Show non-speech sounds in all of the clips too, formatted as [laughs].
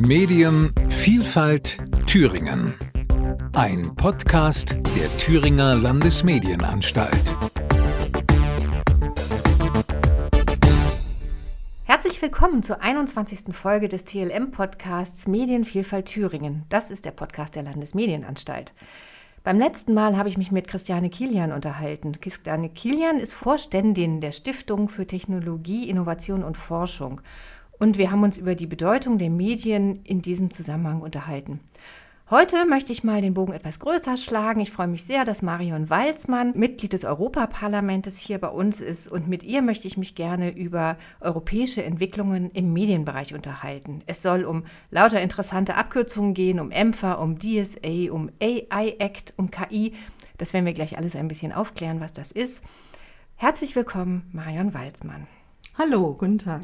Medienvielfalt Thüringen. Ein Podcast der Thüringer Landesmedienanstalt. Herzlich willkommen zur 21. Folge des TLM-Podcasts Medienvielfalt Thüringen. Das ist der Podcast der Landesmedienanstalt. Beim letzten Mal habe ich mich mit Christiane Kilian unterhalten. Christiane Kilian ist Vorständin der Stiftung für Technologie, Innovation und Forschung. Und wir haben uns über die Bedeutung der Medien in diesem Zusammenhang unterhalten. Heute möchte ich mal den Bogen etwas größer schlagen. Ich freue mich sehr, dass Marion Walzmann, Mitglied des Europaparlamentes, hier bei uns ist. Und mit ihr möchte ich mich gerne über europäische Entwicklungen im Medienbereich unterhalten. Es soll um lauter interessante Abkürzungen gehen, um EMFA, um DSA, um AI Act, um KI. Das werden wir gleich alles ein bisschen aufklären, was das ist. Herzlich willkommen, Marion Walzmann. Hallo, guten Tag.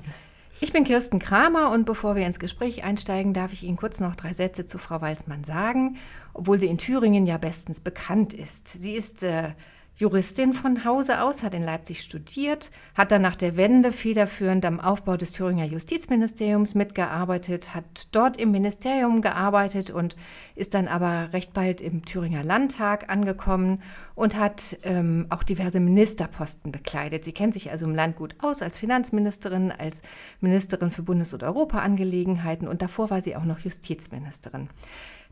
Ich bin Kirsten Kramer und bevor wir ins Gespräch einsteigen, darf ich Ihnen kurz noch drei Sätze zu Frau Walzmann sagen, obwohl sie in Thüringen ja bestens bekannt ist. Sie ist äh, Juristin von Hause aus, hat in Leipzig studiert, hat dann nach der Wende federführend am Aufbau des Thüringer Justizministeriums mitgearbeitet, hat dort im Ministerium gearbeitet und ist dann aber recht bald im Thüringer Landtag angekommen und hat ähm, auch diverse Ministerposten bekleidet. Sie kennt sich also im Land gut aus als Finanzministerin, als Ministerin für Bundes- und Europaangelegenheiten und davor war sie auch noch Justizministerin.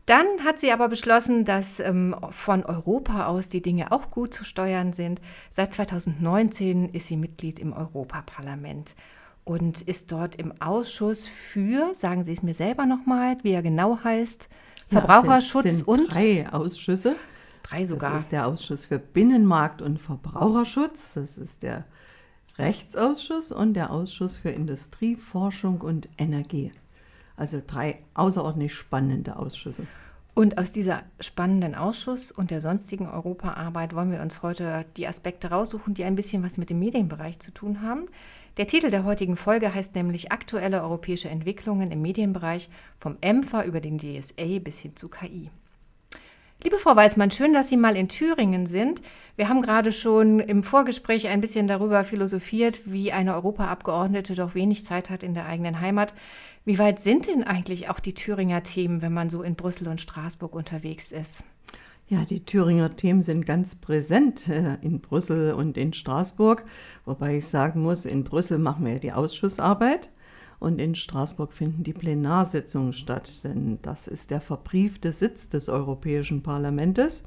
Dann hat sie aber beschlossen, dass ähm, von Europa aus die Dinge auch gut zu steuern sind. Seit 2019 ist sie Mitglied im Europaparlament und ist dort im Ausschuss für, sagen Sie es mir selber nochmal, wie er genau heißt, Verbraucherschutz ja, sind, sind und drei Ausschüsse. Drei sogar. Das ist der Ausschuss für Binnenmarkt und Verbraucherschutz, das ist der Rechtsausschuss und der Ausschuss für Industrie, Forschung und Energie. Also drei außerordentlich spannende Ausschüsse. Und aus dieser spannenden Ausschuss und der sonstigen Europaarbeit wollen wir uns heute die Aspekte raussuchen, die ein bisschen was mit dem Medienbereich zu tun haben. Der Titel der heutigen Folge heißt nämlich Aktuelle europäische Entwicklungen im Medienbereich vom EMFA über den DSA bis hin zu KI. Liebe Frau Walzmann, schön, dass Sie mal in Thüringen sind. Wir haben gerade schon im Vorgespräch ein bisschen darüber philosophiert, wie eine Europaabgeordnete doch wenig Zeit hat in der eigenen Heimat. Wie weit sind denn eigentlich auch die Thüringer Themen, wenn man so in Brüssel und Straßburg unterwegs ist? Ja, die Thüringer Themen sind ganz präsent äh, in Brüssel und in Straßburg, wobei ich sagen muss, in Brüssel machen wir ja die Ausschussarbeit und in Straßburg finden die Plenarsitzungen statt, denn das ist der verbriefte Sitz des Europäischen Parlaments.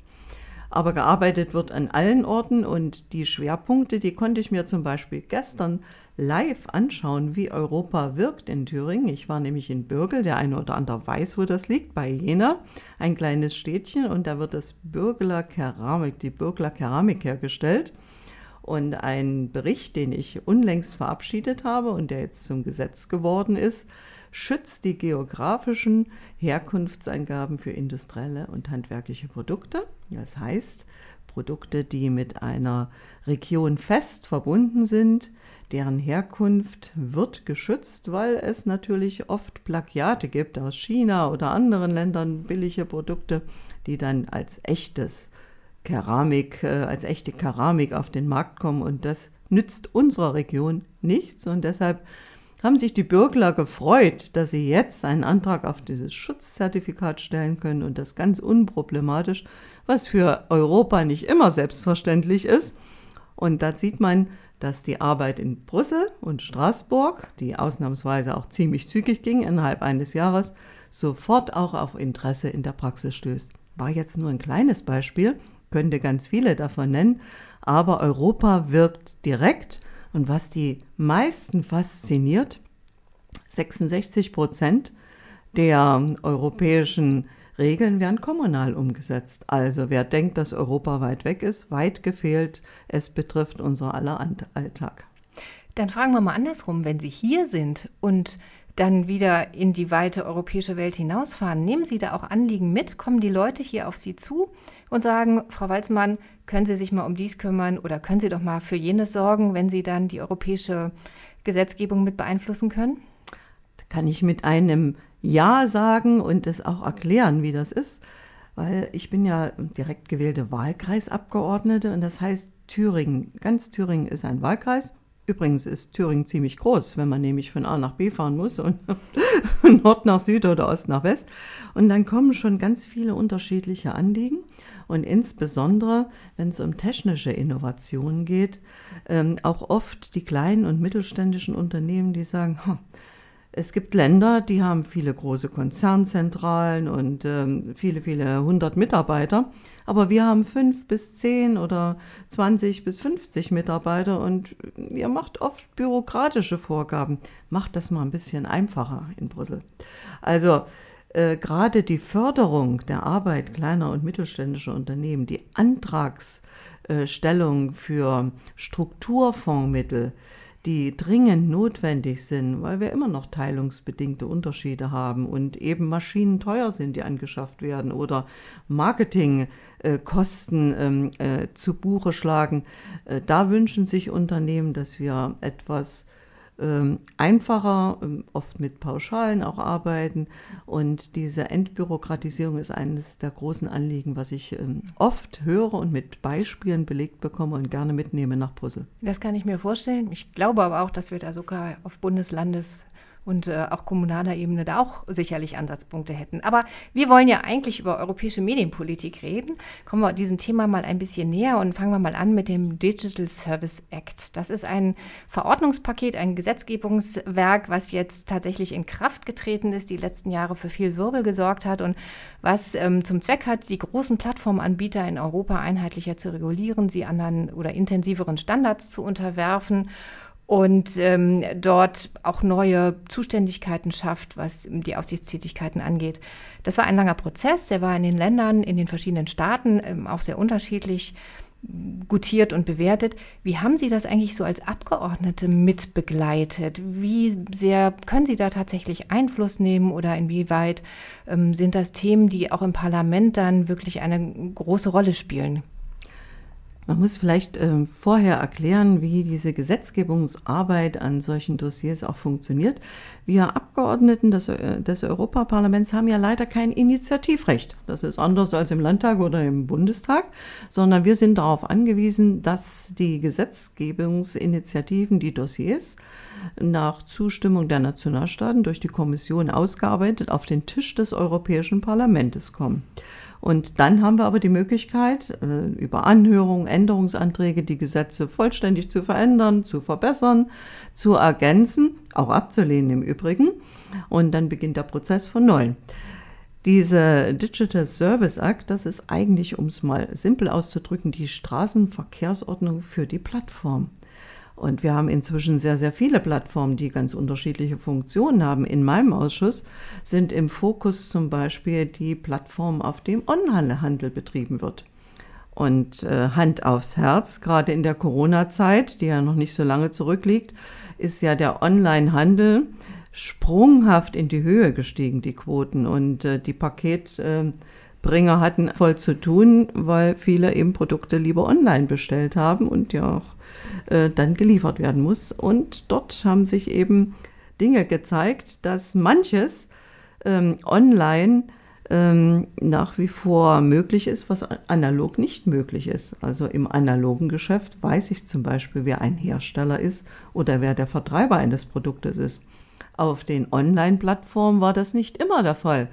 Aber gearbeitet wird an allen Orten und die Schwerpunkte, die konnte ich mir zum Beispiel gestern live anschauen, wie Europa wirkt in Thüringen. Ich war nämlich in Bürgel, der eine oder andere weiß, wo das liegt, bei Jena, ein kleines Städtchen und da wird das Bürgler Keramik, die Bürgler Keramik hergestellt. Und ein Bericht, den ich unlängst verabschiedet habe und der jetzt zum Gesetz geworden ist, schützt die geografischen Herkunftsangaben für industrielle und handwerkliche Produkte. Das heißt, Produkte, die mit einer Region fest verbunden sind, deren Herkunft wird geschützt, weil es natürlich oft Plagiate gibt aus China oder anderen Ländern, billige Produkte, die dann als echtes Keramik, äh, als echte Keramik auf den Markt kommen und das nützt unserer Region nichts und deshalb haben sich die Bürgler gefreut, dass sie jetzt einen Antrag auf dieses Schutzzertifikat stellen können und das ganz unproblematisch, was für Europa nicht immer selbstverständlich ist. Und da sieht man, dass die Arbeit in Brüssel und Straßburg, die ausnahmsweise auch ziemlich zügig ging innerhalb eines Jahres, sofort auch auf Interesse in der Praxis stößt. War jetzt nur ein kleines Beispiel, könnte ganz viele davon nennen, aber Europa wirkt direkt und was die meisten fasziniert, 66 Prozent der europäischen Regeln werden kommunal umgesetzt. Also wer denkt, dass Europa weit weg ist, weit gefehlt, es betrifft unser aller Alltag. Dann fragen wir mal andersrum, wenn Sie hier sind und dann wieder in die weite europäische Welt hinausfahren, nehmen Sie da auch Anliegen mit? Kommen die Leute hier auf Sie zu und sagen, Frau Walzmann, können Sie sich mal um dies kümmern oder können Sie doch mal für jenes sorgen, wenn Sie dann die europäische Gesetzgebung mit beeinflussen können? Da kann ich mit einem Ja sagen und es auch erklären, wie das ist, weil ich bin ja direkt gewählte Wahlkreisabgeordnete und das heißt Thüringen, ganz Thüringen ist ein Wahlkreis, Übrigens ist Thüringen ziemlich groß, wenn man nämlich von A nach B fahren muss und [laughs] Nord nach Süd oder Ost nach West. Und dann kommen schon ganz viele unterschiedliche Anliegen. Und insbesondere, wenn es um technische Innovationen geht, ähm, auch oft die kleinen und mittelständischen Unternehmen, die sagen, es gibt Länder, die haben viele große Konzernzentralen und ähm, viele, viele hundert Mitarbeiter. Aber wir haben fünf bis zehn oder zwanzig bis fünfzig Mitarbeiter und ihr macht oft bürokratische Vorgaben. Macht das mal ein bisschen einfacher in Brüssel. Also äh, gerade die Förderung der Arbeit kleiner und mittelständischer Unternehmen, die Antragsstellung für Strukturfondsmittel, die dringend notwendig sind, weil wir immer noch teilungsbedingte Unterschiede haben und eben Maschinen teuer sind, die angeschafft werden oder Marketingkosten ähm, äh, zu Buche schlagen. Äh, da wünschen sich Unternehmen, dass wir etwas einfacher, ähm, oft mit Pauschalen auch arbeiten. Und diese Entbürokratisierung ist eines der großen Anliegen, was ich ähm, oft höre und mit Beispielen belegt bekomme und gerne mitnehme nach Brüssel. Das kann ich mir vorstellen. Ich glaube aber auch, dass wir da sogar auf Bundeslandes und äh, auch kommunaler Ebene da auch sicherlich Ansatzpunkte hätten. Aber wir wollen ja eigentlich über europäische Medienpolitik reden. Kommen wir diesem Thema mal ein bisschen näher und fangen wir mal an mit dem Digital Service Act. Das ist ein Verordnungspaket, ein Gesetzgebungswerk, was jetzt tatsächlich in Kraft getreten ist, die letzten Jahre für viel Wirbel gesorgt hat und was ähm, zum Zweck hat, die großen Plattformanbieter in Europa einheitlicher zu regulieren, sie anderen oder intensiveren Standards zu unterwerfen und ähm, dort auch neue Zuständigkeiten schafft, was die Aufsichtstätigkeiten angeht. Das war ein langer Prozess, der war in den Ländern, in den verschiedenen Staaten ähm, auch sehr unterschiedlich gutiert und bewertet. Wie haben Sie das eigentlich so als Abgeordnete mitbegleitet? Wie sehr können Sie da tatsächlich Einfluss nehmen oder inwieweit ähm, sind das Themen, die auch im Parlament dann wirklich eine große Rolle spielen? Man muss vielleicht äh, vorher erklären, wie diese Gesetzgebungsarbeit an solchen Dossiers auch funktioniert. Wir Abgeordneten des, äh, des Europaparlaments haben ja leider kein Initiativrecht. Das ist anders als im Landtag oder im Bundestag, sondern wir sind darauf angewiesen, dass die Gesetzgebungsinitiativen, die Dossiers, nach Zustimmung der Nationalstaaten durch die Kommission ausgearbeitet auf den Tisch des Europäischen Parlaments kommen. Und dann haben wir aber die Möglichkeit, äh, über Anhörungen, Änderungsanträge die Gesetze vollständig zu verändern, zu verbessern, zu ergänzen, auch abzulehnen im Übrigen. Und dann beginnt der Prozess von neuem. Diese Digital Service Act, das ist eigentlich, um es mal simpel auszudrücken, die Straßenverkehrsordnung für die Plattform. Und wir haben inzwischen sehr, sehr viele Plattformen, die ganz unterschiedliche Funktionen haben. In meinem Ausschuss sind im Fokus zum Beispiel die Plattformen, auf dem Onlinehandel betrieben wird. Und äh, Hand aufs Herz, gerade in der Corona-Zeit, die ja noch nicht so lange zurückliegt, ist ja der Onlinehandel sprunghaft in die Höhe gestiegen, die Quoten. Und äh, die Paketbringer hatten voll zu tun, weil viele eben Produkte lieber online bestellt haben und ja auch äh, dann geliefert werden muss. Und dort haben sich eben Dinge gezeigt, dass manches ähm, online ähm, nach wie vor möglich ist, was analog nicht möglich ist. Also im analogen Geschäft weiß ich zum Beispiel, wer ein Hersteller ist oder wer der Vertreiber eines Produktes ist. Auf den Online-Plattformen war das nicht immer der Fall.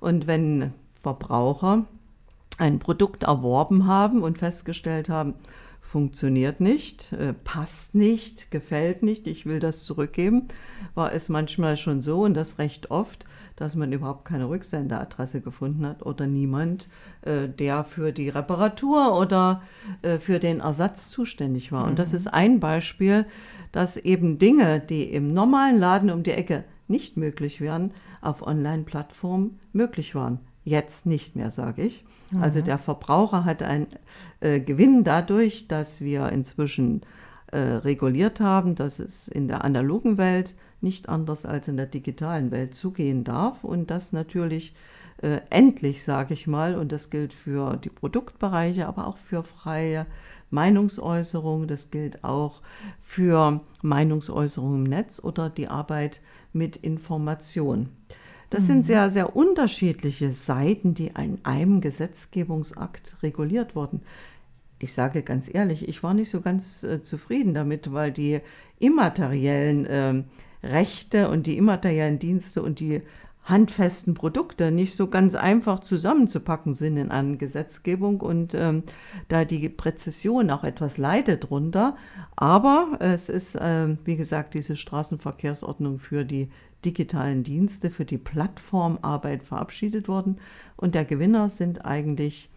Und wenn Verbraucher ein Produkt erworben haben und festgestellt haben, funktioniert nicht, äh, passt nicht, gefällt nicht, ich will das zurückgeben, war es manchmal schon so und das recht oft, dass man überhaupt keine Rücksenderadresse gefunden hat oder niemand, äh, der für die Reparatur oder äh, für den Ersatz zuständig war. Mhm. Und das mhm. ist ein Beispiel, dass eben Dinge, die im normalen Laden um die Ecke nicht möglich wären, auf Online-Plattformen möglich waren. Jetzt nicht mehr, sage ich. Also mhm. der Verbraucher hat einen äh, Gewinn dadurch, dass wir inzwischen äh, reguliert haben, dass es in der analogen Welt nicht anders als in der digitalen Welt zugehen darf und das natürlich äh, endlich, sage ich mal, und das gilt für die Produktbereiche, aber auch für freie Meinungsäußerung, das gilt auch für Meinungsäußerung im Netz oder die Arbeit mit Information. Das sind mhm. sehr, sehr unterschiedliche Seiten, die in einem Gesetzgebungsakt reguliert wurden. ich sage ganz ehrlich, ich war nicht so ganz äh, zufrieden damit, weil die immateriellen äh, Rechte und die immateriellen Dienste und die handfesten Produkte nicht so ganz einfach zusammenzupacken sind in einer Gesetzgebung und ähm, da die Präzision auch etwas leidet drunter. Aber es ist, äh, wie gesagt, diese Straßenverkehrsordnung für die digitalen Dienste, für die Plattformarbeit verabschiedet worden. Und der Gewinner sind eigentlich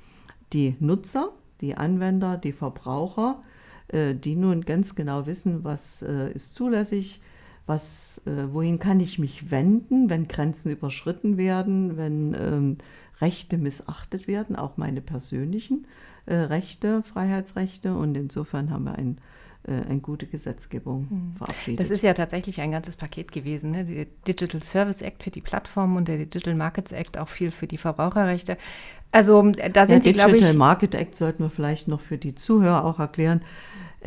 die Nutzer, die Anwender, die Verbraucher, äh, die nun ganz genau wissen, was äh, ist zulässig, was, äh, wohin kann ich mich wenden, wenn Grenzen überschritten werden, wenn ähm, Rechte missachtet werden, auch meine persönlichen äh, Rechte, Freiheitsrechte. Und insofern haben wir ein äh, eine gute Gesetzgebung hm. verabschiedet. Das ist ja tatsächlich ein ganzes Paket gewesen. Ne? Der Digital Service Act für die Plattformen und der Digital Markets Act auch viel für die Verbraucherrechte. Also da sind der Sie, glaube ich... Digital Market Act sollten wir vielleicht noch für die Zuhörer auch erklären.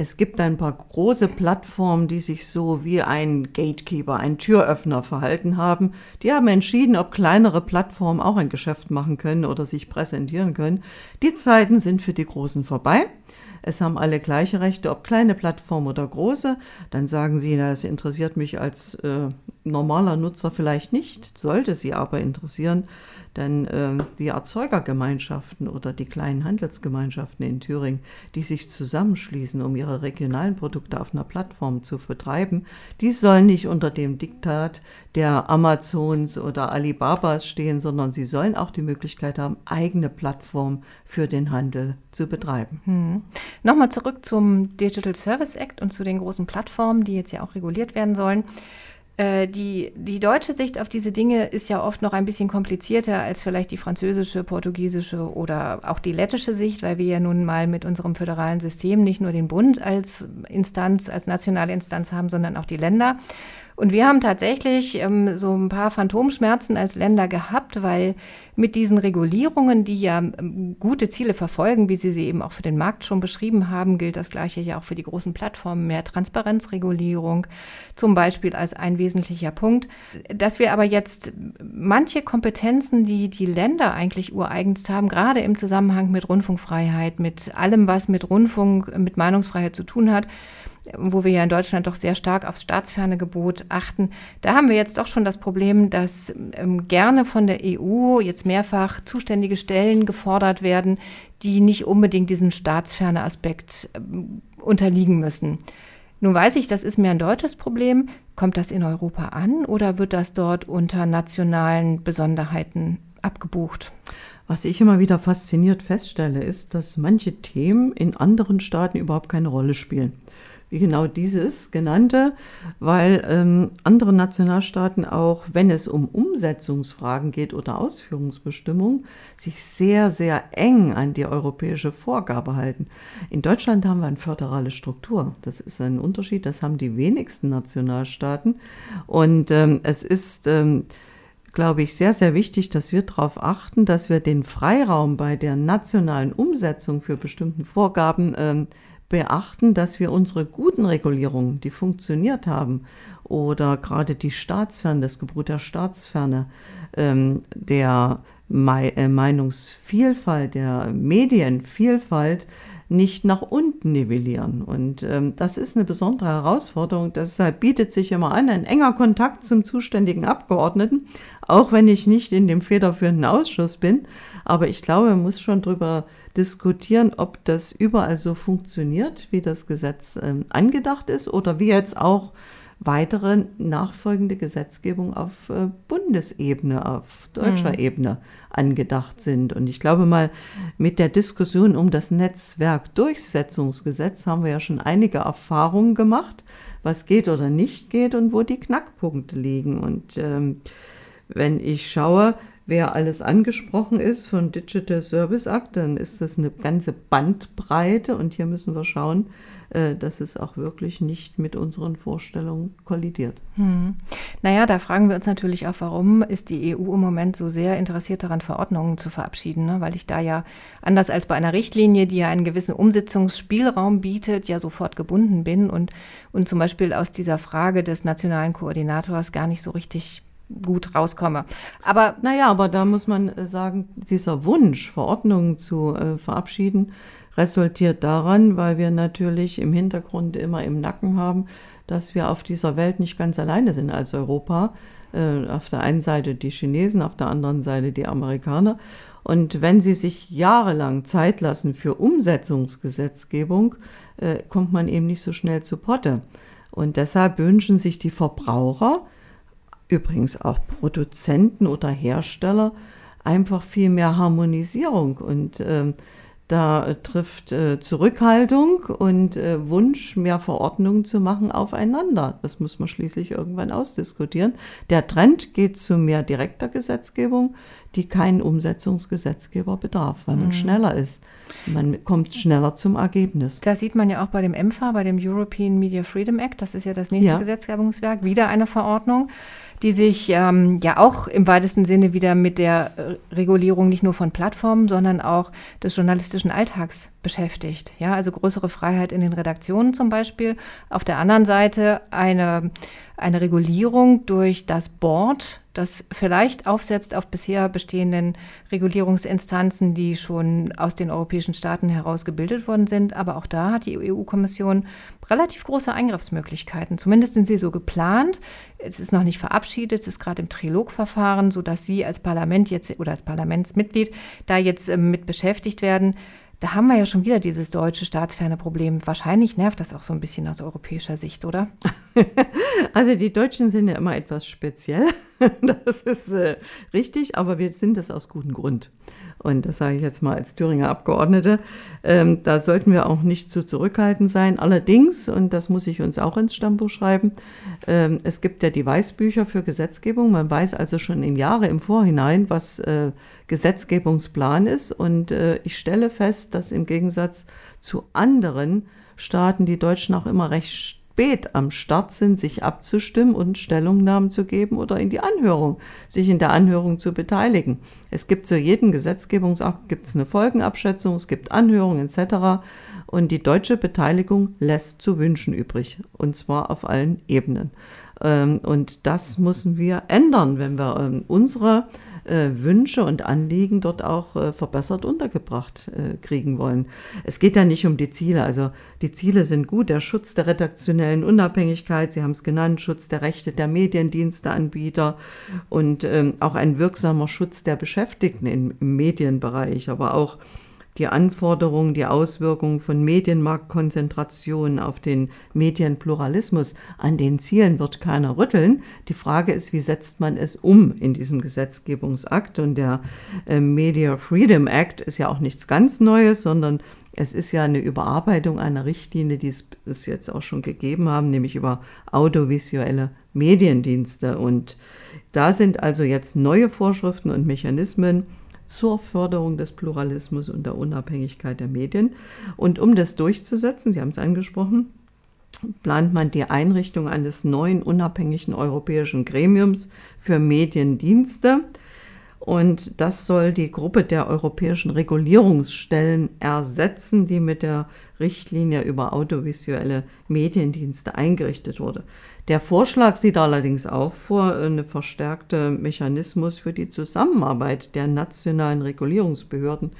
Es gibt ein paar große Plattformen, die sich so wie ein Gatekeeper, ein Türöffner verhalten haben. Die haben entschieden, ob kleinere Plattformen auch ein Geschäft machen können oder sich präsentieren können. Die Zeiten sind für die Großen vorbei. Es haben alle gleiche Rechte, ob kleine Plattform oder große. Dann sagen sie, das interessiert mich als äh, normaler Nutzer vielleicht nicht, sollte sie aber interessieren, denn äh, die Erzeugergemeinschaften oder die kleinen Handelsgemeinschaften in Thüringen, die sich zusammenschließen, um ihre regionalen Produkte auf einer Plattform zu betreiben, die sollen nicht unter dem Diktat der Amazons oder Alibabas stehen, sondern sie sollen auch die Möglichkeit haben, eigene Plattformen für den Handel zu betreiben. Hm. Nochmal zurück zum Digital Service Act und zu den großen Plattformen, die jetzt ja auch reguliert werden sollen. Äh, die, die deutsche Sicht auf diese Dinge ist ja oft noch ein bisschen komplizierter als vielleicht die französische, portugiesische oder auch die lettische Sicht, weil wir ja nun mal mit unserem föderalen System nicht nur den Bund als Instanz, als nationale Instanz haben, sondern auch die Länder. Und wir haben tatsächlich ähm, so ein paar Phantomschmerzen als Länder gehabt, weil mit diesen Regulierungen, die ja ähm, gute Ziele verfolgen, wie Sie sie eben auch für den Markt schon beschrieben haben, gilt das Gleiche ja auch für die großen Plattformen, mehr Transparenzregulierung zum Beispiel als ein wesentlicher Punkt. Dass wir aber jetzt manche Kompetenzen, die die Länder eigentlich ureigenst haben, gerade im Zusammenhang mit Rundfunkfreiheit, mit allem, was mit Rundfunk, mit Meinungsfreiheit zu tun hat, wo wir ja in Deutschland doch sehr stark aufs staatsferne Gebot achten. Da haben wir jetzt doch schon das Problem, dass ähm, gerne von der EU jetzt mehrfach zuständige Stellen gefordert werden, die nicht unbedingt diesem staatsferne Aspekt ähm, unterliegen müssen. Nun weiß ich, das ist mehr ein deutsches Problem. Kommt das in Europa an oder wird das dort unter nationalen Besonderheiten abgebucht? Was ich immer wieder fasziniert feststelle, ist, dass manche Themen in anderen Staaten überhaupt keine Rolle spielen wie genau dieses genannte, weil ähm, andere Nationalstaaten auch, wenn es um Umsetzungsfragen geht oder Ausführungsbestimmungen, sich sehr, sehr eng an die europäische Vorgabe halten. In Deutschland haben wir eine föderale Struktur. Das ist ein Unterschied, das haben die wenigsten Nationalstaaten. Und ähm, es ist, ähm, glaube ich, sehr, sehr wichtig, dass wir darauf achten, dass wir den Freiraum bei der nationalen Umsetzung für bestimmten Vorgaben ähm, beachten, dass wir unsere guten Regulierungen, die funktioniert haben, oder gerade die Staatsferne, das Gebot der Staatsferne, ähm, der äh, Meinungsvielfalt, der Medienvielfalt nicht nach unten nivellieren. Und ähm, das ist eine besondere Herausforderung. Deshalb bietet sich immer an, ein enger Kontakt zum zuständigen Abgeordneten, auch wenn ich nicht in dem federführenden Ausschuss bin. Aber ich glaube, man muss schon darüber diskutieren, ob das überall so funktioniert, wie das Gesetz ähm, angedacht ist oder wie jetzt auch weitere nachfolgende Gesetzgebung auf äh, Bundesebene, auf deutscher mhm. Ebene angedacht sind. Und ich glaube mal, mit der Diskussion um das Netzwerkdurchsetzungsgesetz haben wir ja schon einige Erfahrungen gemacht, was geht oder nicht geht und wo die Knackpunkte liegen. Und ähm, wenn ich schaue, wer alles angesprochen ist von Digital Service Act, dann ist das eine ganze Bandbreite und hier müssen wir schauen, dass es auch wirklich nicht mit unseren Vorstellungen kollidiert. Hm. Naja, da fragen wir uns natürlich auch, warum ist die EU im Moment so sehr interessiert daran, Verordnungen zu verabschieden, ne? weil ich da ja anders als bei einer Richtlinie, die ja einen gewissen Umsetzungsspielraum bietet, ja sofort gebunden bin und, und zum Beispiel aus dieser Frage des nationalen Koordinators gar nicht so richtig gut rauskomme. Aber naja, aber da muss man äh, sagen, dieser Wunsch, Verordnungen zu äh, verabschieden, resultiert daran, weil wir natürlich im Hintergrund immer im Nacken haben, dass wir auf dieser Welt nicht ganz alleine sind als Europa. Äh, auf der einen Seite die Chinesen, auf der anderen Seite die Amerikaner. Und wenn sie sich jahrelang Zeit lassen für Umsetzungsgesetzgebung, äh, kommt man eben nicht so schnell zu Potte. Und deshalb wünschen sich die Verbraucher, übrigens auch Produzenten oder Hersteller, einfach viel mehr Harmonisierung. Und ähm, da trifft äh, Zurückhaltung und äh, Wunsch, mehr Verordnungen zu machen, aufeinander. Das muss man schließlich irgendwann ausdiskutieren. Der Trend geht zu mehr direkter Gesetzgebung, die keinen Umsetzungsgesetzgeber bedarf, weil man mhm. schneller ist. Man kommt schneller zum Ergebnis. Das sieht man ja auch bei dem EMFA, bei dem European Media Freedom Act. Das ist ja das nächste ja. Gesetzgebungswerk. Wieder eine Verordnung die sich ähm, ja auch im weitesten Sinne wieder mit der äh, Regulierung nicht nur von Plattformen, sondern auch des journalistischen Alltags beschäftigt. Ja, also größere Freiheit in den Redaktionen zum Beispiel. Auf der anderen Seite eine, eine Regulierung durch das Board, das vielleicht aufsetzt auf bisher bestehenden Regulierungsinstanzen, die schon aus den europäischen Staaten heraus gebildet worden sind. Aber auch da hat die EU-Kommission relativ große Eingriffsmöglichkeiten. Zumindest sind sie so geplant. Es ist noch nicht verabschiedet, es ist gerade im Trilogverfahren, sodass Sie als Parlament jetzt oder als Parlamentsmitglied da jetzt äh, mit beschäftigt werden. Da haben wir ja schon wieder dieses deutsche staatsferne Problem. Wahrscheinlich nervt das auch so ein bisschen aus europäischer Sicht, oder? [laughs] Also die Deutschen sind ja immer etwas speziell. [laughs] Das ist äh, richtig, aber wir sind das aus gutem Grund. Und das sage ich jetzt mal als Thüringer Abgeordnete. Ähm, da sollten wir auch nicht zu zurückhaltend sein. Allerdings, und das muss ich uns auch ins Stammbuch schreiben, ähm, es gibt ja die Weißbücher für Gesetzgebung. Man weiß also schon im Jahre im Vorhinein, was äh, Gesetzgebungsplan ist. Und äh, ich stelle fest, dass im Gegensatz zu anderen Staaten die Deutschen auch immer recht spät am Start sind, sich abzustimmen und Stellungnahmen zu geben oder in die Anhörung, sich in der Anhörung zu beteiligen. Es gibt zu jedem Gesetzgebungsakt gibt es eine Folgenabschätzung, es gibt Anhörungen etc. Und die deutsche Beteiligung lässt zu wünschen übrig, und zwar auf allen Ebenen. Ähm, und das müssen wir ändern, wenn wir ähm, unsere äh, Wünsche und Anliegen dort auch äh, verbessert untergebracht äh, kriegen wollen. Es geht ja nicht um die Ziele. Also die Ziele sind gut, der Schutz der redaktionellen Unabhängigkeit, Sie haben es genannt, Schutz der Rechte der Mediendiensteanbieter und ähm, auch ein wirksamer Schutz der Beschäftigten im, im Medienbereich, aber auch die Anforderungen, die Auswirkungen von Medienmarktkonzentration auf den Medienpluralismus. An den Zielen wird keiner rütteln. Die Frage ist, wie setzt man es um in diesem Gesetzgebungsakt? Und der äh, Media Freedom Act ist ja auch nichts ganz Neues, sondern es ist ja eine Überarbeitung einer Richtlinie, die es jetzt auch schon gegeben haben, nämlich über audiovisuelle Mediendienste. Und da sind also jetzt neue Vorschriften und Mechanismen zur Förderung des Pluralismus und der Unabhängigkeit der Medien. Und um das durchzusetzen, Sie haben es angesprochen, plant man die Einrichtung eines neuen unabhängigen europäischen Gremiums für Mediendienste. Und das soll die Gruppe der europäischen Regulierungsstellen ersetzen, die mit der Richtlinie über audiovisuelle Mediendienste eingerichtet wurde. Der Vorschlag sieht allerdings auch vor einen verstärkten Mechanismus für die Zusammenarbeit der nationalen Regulierungsbehörden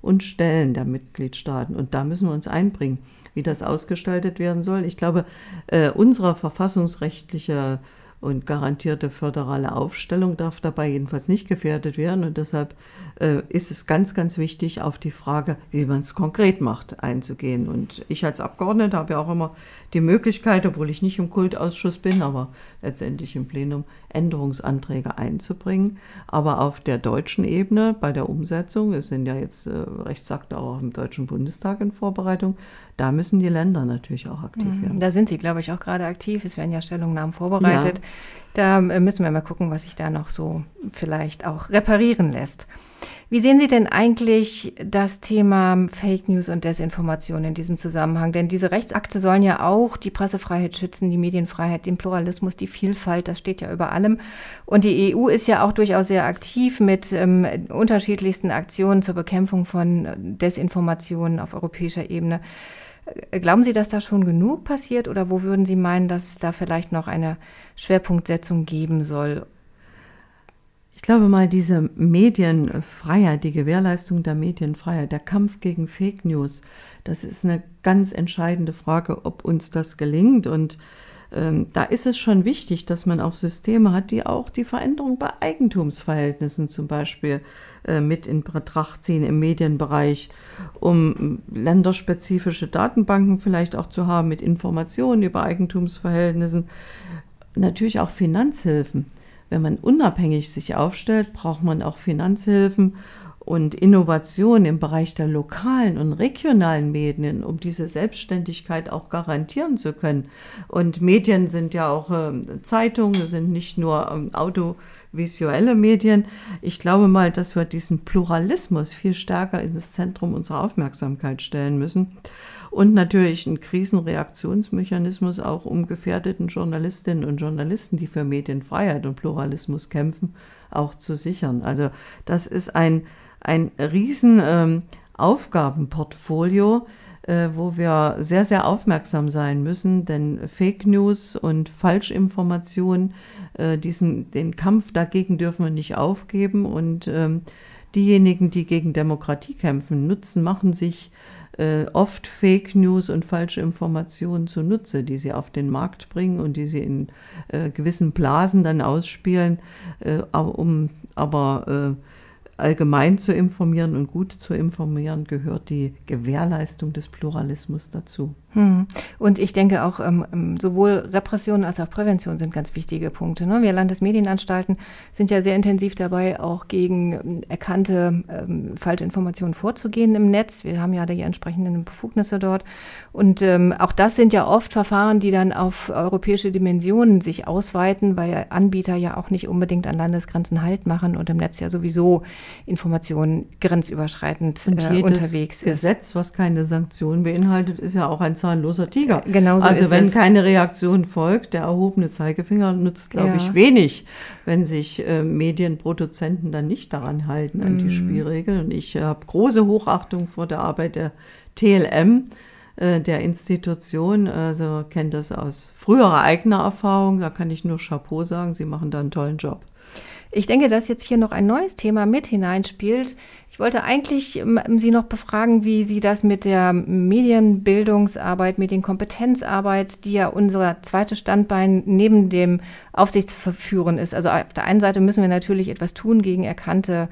und Stellen der Mitgliedstaaten. Und da müssen wir uns einbringen, wie das ausgestaltet werden soll. Ich glaube, äh, unsere verfassungsrechtliche und garantierte föderale Aufstellung darf dabei jedenfalls nicht gefährdet werden. Und deshalb äh, ist es ganz, ganz wichtig, auf die Frage, wie man es konkret macht, einzugehen. Und ich als Abgeordnete habe ja auch immer die Möglichkeit, obwohl ich nicht im Kultausschuss bin, aber letztendlich im Plenum Änderungsanträge einzubringen. Aber auf der deutschen Ebene bei der Umsetzung, es sind ja jetzt äh, Rechtsakte auch im Deutschen Bundestag in Vorbereitung, da müssen die Länder natürlich auch aktiv mhm. werden. Da sind sie, glaube ich, auch gerade aktiv. Es werden ja Stellungnahmen vorbereitet. Ja. Da äh, müssen wir mal gucken, was sich da noch so vielleicht auch reparieren lässt. Wie sehen Sie denn eigentlich das Thema Fake News und Desinformation in diesem Zusammenhang? Denn diese Rechtsakte sollen ja auch die Pressefreiheit schützen, die Medienfreiheit, den Pluralismus, die Vielfalt, das steht ja über allem. Und die EU ist ja auch durchaus sehr aktiv mit ähm, unterschiedlichsten Aktionen zur Bekämpfung von Desinformationen auf europäischer Ebene. Glauben Sie, dass da schon genug passiert oder wo würden Sie meinen, dass es da vielleicht noch eine Schwerpunktsetzung geben soll? Ich glaube mal, diese Medienfreiheit, die Gewährleistung der Medienfreiheit, der Kampf gegen Fake News, das ist eine ganz entscheidende Frage, ob uns das gelingt. Und ähm, da ist es schon wichtig, dass man auch Systeme hat, die auch die Veränderung bei Eigentumsverhältnissen zum Beispiel äh, mit in Betracht ziehen im Medienbereich, um länderspezifische Datenbanken vielleicht auch zu haben mit Informationen über Eigentumsverhältnissen. Natürlich auch Finanzhilfen wenn man unabhängig sich aufstellt, braucht man auch Finanzhilfen und Innovation im Bereich der lokalen und regionalen Medien, um diese Selbstständigkeit auch garantieren zu können. Und Medien sind ja auch äh, Zeitungen, sind nicht nur ähm, audiovisuelle Medien. Ich glaube mal, dass wir diesen Pluralismus viel stärker in das Zentrum unserer Aufmerksamkeit stellen müssen und natürlich ein Krisenreaktionsmechanismus auch um gefährdeten Journalistinnen und Journalisten, die für Medienfreiheit und Pluralismus kämpfen, auch zu sichern. Also das ist ein, ein riesen ähm, Aufgabenportfolio, äh, wo wir sehr, sehr aufmerksam sein müssen, denn Fake News und Falschinformationen, äh, diesen, den Kampf dagegen dürfen wir nicht aufgeben und ähm, diejenigen, die gegen Demokratie kämpfen, nutzen, machen sich äh, oft Fake News und falsche Informationen zunutze, die sie auf den Markt bringen und die sie in äh, gewissen Blasen dann ausspielen, äh, um aber äh, allgemein zu informieren und gut zu informieren, gehört die Gewährleistung des Pluralismus dazu. Hm. Und ich denke auch, ähm, ähm, sowohl Repression als auch Prävention sind ganz wichtige Punkte. Ne? Wir Landesmedienanstalten sind ja sehr intensiv dabei, auch gegen ähm, erkannte Falschinformationen vorzugehen im Netz. Wir haben ja die entsprechenden Befugnisse dort. Und auch das sind ja oft Verfahren, die dann auf europäische Dimensionen sich ausweiten, weil Anbieter ja auch nicht unbedingt an Landesgrenzen Halt machen und im Netz ja sowieso Informationen grenzüberschreitend und äh, unterwegs Gesetz, ist. Gesetz, was keine Sanktionen beinhaltet, ist ja auch ein zahnloser Tiger. Genau so also wenn es. keine Reaktion folgt, der erhobene Zeigefinger nutzt, glaube ja. ich, wenig, wenn sich äh, Medienproduzenten dann nicht daran halten, an mm. die mhm. Spielregeln. Und ich habe große Hochachtung vor der Arbeit der TLM, äh, der Institution, also kenne das aus früherer eigener Erfahrung, da kann ich nur Chapeau sagen, sie machen da einen tollen Job. Ich denke, dass jetzt hier noch ein neues Thema mit hineinspielt. Ich wollte eigentlich ähm, Sie noch befragen, wie Sie das mit der Medienbildungsarbeit, Medienkompetenzarbeit, die ja unser zweites Standbein neben dem Aufsichtsverführen ist. Also auf der einen Seite müssen wir natürlich etwas tun gegen erkannte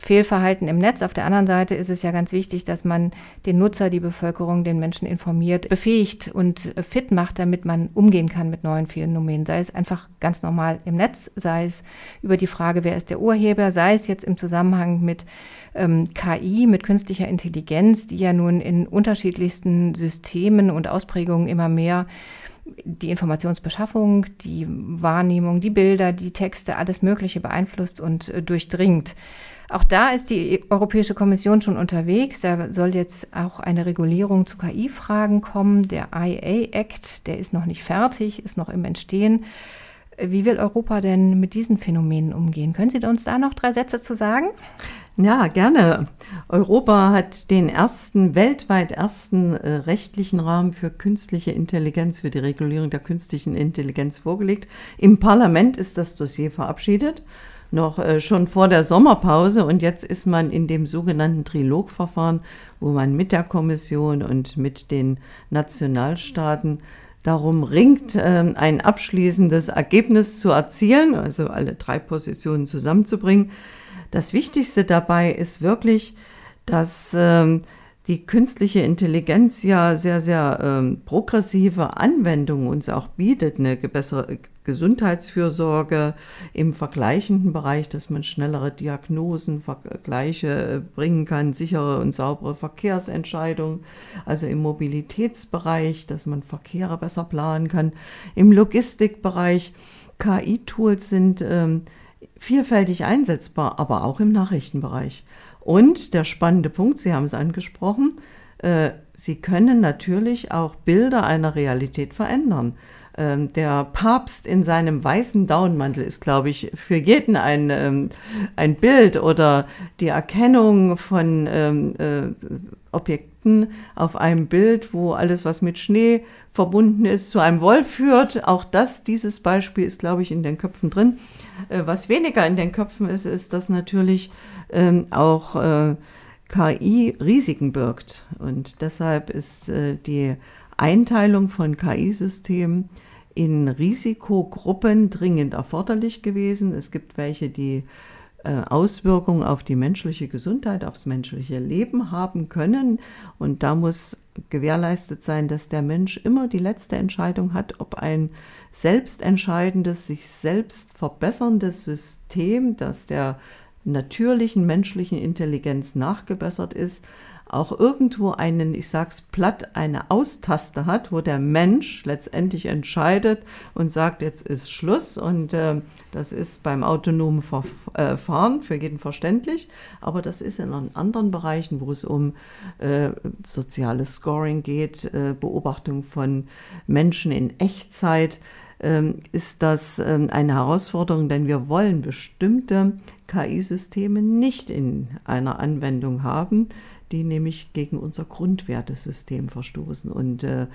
Fehlverhalten im Netz. Auf der anderen Seite ist es ja ganz wichtig, dass man den Nutzer, die Bevölkerung, den Menschen informiert, befähigt und fit macht, damit man umgehen kann mit neuen Phänomenen. Sei es einfach ganz normal im Netz, sei es über die Frage, wer ist der Urheber, sei es jetzt im Zusammenhang mit ähm, KI, mit künstlicher Intelligenz, die ja nun in unterschiedlichsten Systemen und Ausprägungen immer mehr die Informationsbeschaffung, die Wahrnehmung, die Bilder, die Texte, alles Mögliche beeinflusst und äh, durchdringt. Auch da ist die Europäische Kommission schon unterwegs. Da soll jetzt auch eine Regulierung zu KI-Fragen kommen. Der IA-Act, der ist noch nicht fertig, ist noch im Entstehen. Wie will Europa denn mit diesen Phänomenen umgehen? Können Sie uns da noch drei Sätze zu sagen? Ja, gerne. Europa hat den ersten, weltweit ersten äh, rechtlichen Rahmen für künstliche Intelligenz, für die Regulierung der künstlichen Intelligenz vorgelegt. Im Parlament ist das Dossier verabschiedet noch äh, schon vor der Sommerpause und jetzt ist man in dem sogenannten Trilogverfahren, wo man mit der Kommission und mit den Nationalstaaten darum ringt, äh, ein abschließendes Ergebnis zu erzielen, also alle drei Positionen zusammenzubringen. Das Wichtigste dabei ist wirklich, dass ähm, die künstliche Intelligenz ja sehr, sehr ähm, progressive Anwendungen uns auch bietet, eine bessere Gesundheitsfürsorge im vergleichenden Bereich, dass man schnellere Diagnosen, Vergleiche äh, bringen kann, sichere und saubere Verkehrsentscheidungen, also im Mobilitätsbereich, dass man Verkehre besser planen kann, im Logistikbereich. KI-Tools sind ähm, vielfältig einsetzbar, aber auch im Nachrichtenbereich. Und der spannende Punkt, Sie haben es angesprochen, äh, Sie können natürlich auch Bilder einer Realität verändern. Ähm, der Papst in seinem weißen Daunenmantel ist, glaube ich, für jeden ein, ähm, ein Bild oder die Erkennung von ähm, äh, Objekten auf einem Bild, wo alles, was mit Schnee verbunden ist, zu einem Wolf führt. Auch das, dieses Beispiel ist, glaube ich, in den Köpfen drin. Äh, was weniger in den Köpfen ist, ist, dass natürlich ähm, auch äh, KI Risiken birgt. Und deshalb ist äh, die Einteilung von KI-Systemen in Risikogruppen dringend erforderlich gewesen. Es gibt welche, die äh, Auswirkungen auf die menschliche Gesundheit, aufs menschliche Leben haben können. Und da muss gewährleistet sein, dass der Mensch immer die letzte Entscheidung hat, ob ein selbstentscheidendes, sich selbst verbesserndes System, das der natürlichen menschlichen Intelligenz nachgebessert ist, auch irgendwo einen, ich sag's platt, eine Austaste hat, wo der Mensch letztendlich entscheidet und sagt, jetzt ist Schluss und äh, das ist beim autonomen äh, Fahren für jeden verständlich, aber das ist in anderen Bereichen, wo es um äh, soziales Scoring geht, äh, Beobachtung von Menschen in Echtzeit, ähm, ist das ähm, eine Herausforderung, denn wir wollen bestimmte KI-Systeme nicht in einer Anwendung haben, die nämlich gegen unser Grundwertesystem verstoßen. Und äh,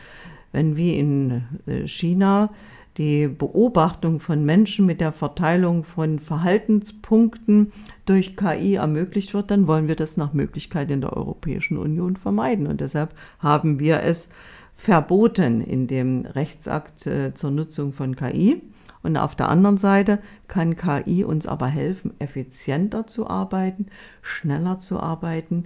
wenn wie in äh, China die Beobachtung von Menschen mit der Verteilung von Verhaltenspunkten durch KI ermöglicht wird, dann wollen wir das nach Möglichkeit in der Europäischen Union vermeiden. Und deshalb haben wir es verboten in dem Rechtsakt äh, zur Nutzung von KI. Und auf der anderen Seite kann KI uns aber helfen, effizienter zu arbeiten, schneller zu arbeiten,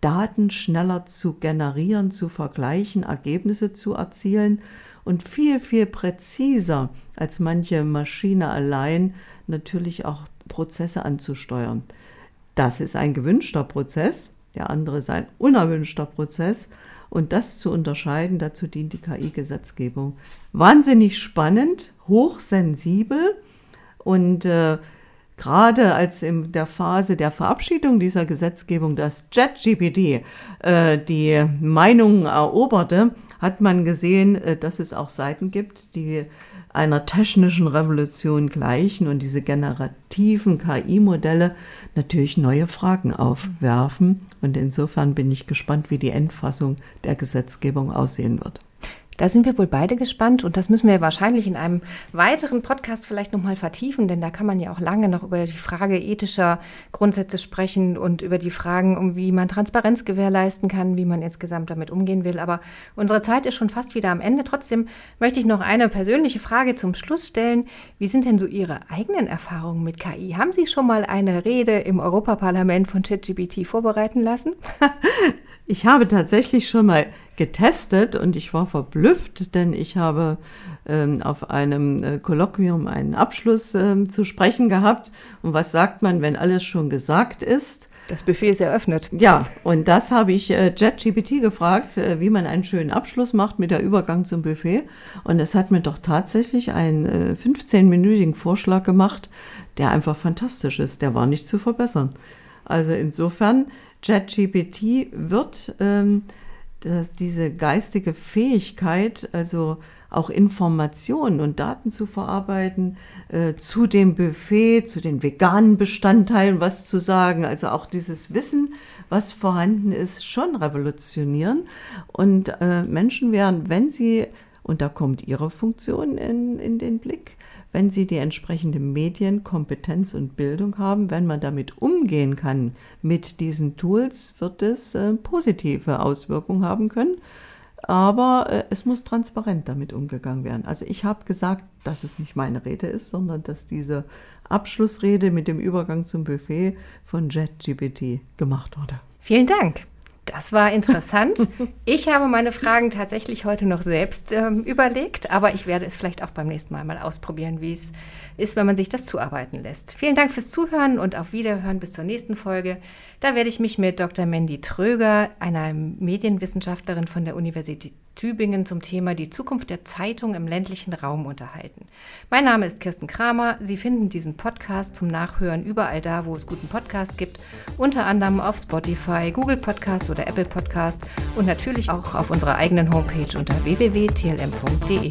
Daten schneller zu generieren, zu vergleichen, Ergebnisse zu erzielen und viel, viel präziser als manche Maschine allein natürlich auch Prozesse anzusteuern. Das ist ein gewünschter Prozess, der andere ist ein unerwünschter Prozess. Und das zu unterscheiden, dazu dient die KI-Gesetzgebung. Wahnsinnig spannend, hochsensibel und äh, gerade als in der Phase der Verabschiedung dieser Gesetzgebung das JetGPT äh, die Meinungen eroberte, hat man gesehen, äh, dass es auch Seiten gibt, die einer technischen Revolution gleichen und diese generativen KI-Modelle natürlich neue Fragen aufwerfen. Und insofern bin ich gespannt, wie die Endfassung der Gesetzgebung aussehen wird. Da sind wir wohl beide gespannt und das müssen wir wahrscheinlich in einem weiteren Podcast vielleicht nochmal vertiefen, denn da kann man ja auch lange noch über die Frage ethischer Grundsätze sprechen und über die Fragen, um wie man Transparenz gewährleisten kann, wie man insgesamt damit umgehen will. Aber unsere Zeit ist schon fast wieder am Ende. Trotzdem möchte ich noch eine persönliche Frage zum Schluss stellen. Wie sind denn so Ihre eigenen Erfahrungen mit KI? Haben Sie schon mal eine Rede im Europaparlament von ChatGPT vorbereiten lassen? [laughs] Ich habe tatsächlich schon mal getestet und ich war verblüfft, denn ich habe ähm, auf einem äh, Kolloquium einen Abschluss ähm, zu sprechen gehabt. Und was sagt man, wenn alles schon gesagt ist? Das Buffet ist eröffnet. Ja, und das habe ich äh, JetGPT gefragt, äh, wie man einen schönen Abschluss macht mit der Übergang zum Buffet. Und es hat mir doch tatsächlich einen äh, 15-minütigen Vorschlag gemacht, der einfach fantastisch ist. Der war nicht zu verbessern. Also insofern ChatGPT wird ähm, das, diese geistige Fähigkeit, also auch Informationen und Daten zu verarbeiten, äh, zu dem Buffet, zu den veganen Bestandteilen was zu sagen, also auch dieses Wissen, was vorhanden ist, schon revolutionieren. Und äh, Menschen werden, wenn sie, und da kommt ihre Funktion in, in den Blick, wenn sie die entsprechende Medienkompetenz und Bildung haben, wenn man damit umgehen kann mit diesen Tools, wird es äh, positive Auswirkungen haben können. Aber äh, es muss transparent damit umgegangen werden. Also ich habe gesagt, dass es nicht meine Rede ist, sondern dass diese Abschlussrede mit dem Übergang zum Buffet von JetGPT gemacht wurde. Vielen Dank. Das war interessant. [laughs] Ich habe meine Fragen tatsächlich heute noch selbst ähm, überlegt, aber ich werde es vielleicht auch beim nächsten Mal mal ausprobieren, wie es ist, wenn man sich das zuarbeiten lässt. Vielen Dank fürs Zuhören und auf Wiederhören bis zur nächsten Folge. Da werde ich mich mit Dr. Mandy Tröger, einer Medienwissenschaftlerin von der Universität Tübingen, zum Thema die Zukunft der Zeitung im ländlichen Raum unterhalten. Mein Name ist Kirsten Kramer. Sie finden diesen Podcast zum Nachhören überall da, wo es guten Podcast gibt, unter anderem auf Spotify, Google Podcast oder Apple Podcast und natürlich auch auf unserer eigenen Homepage unter www.tlm.de.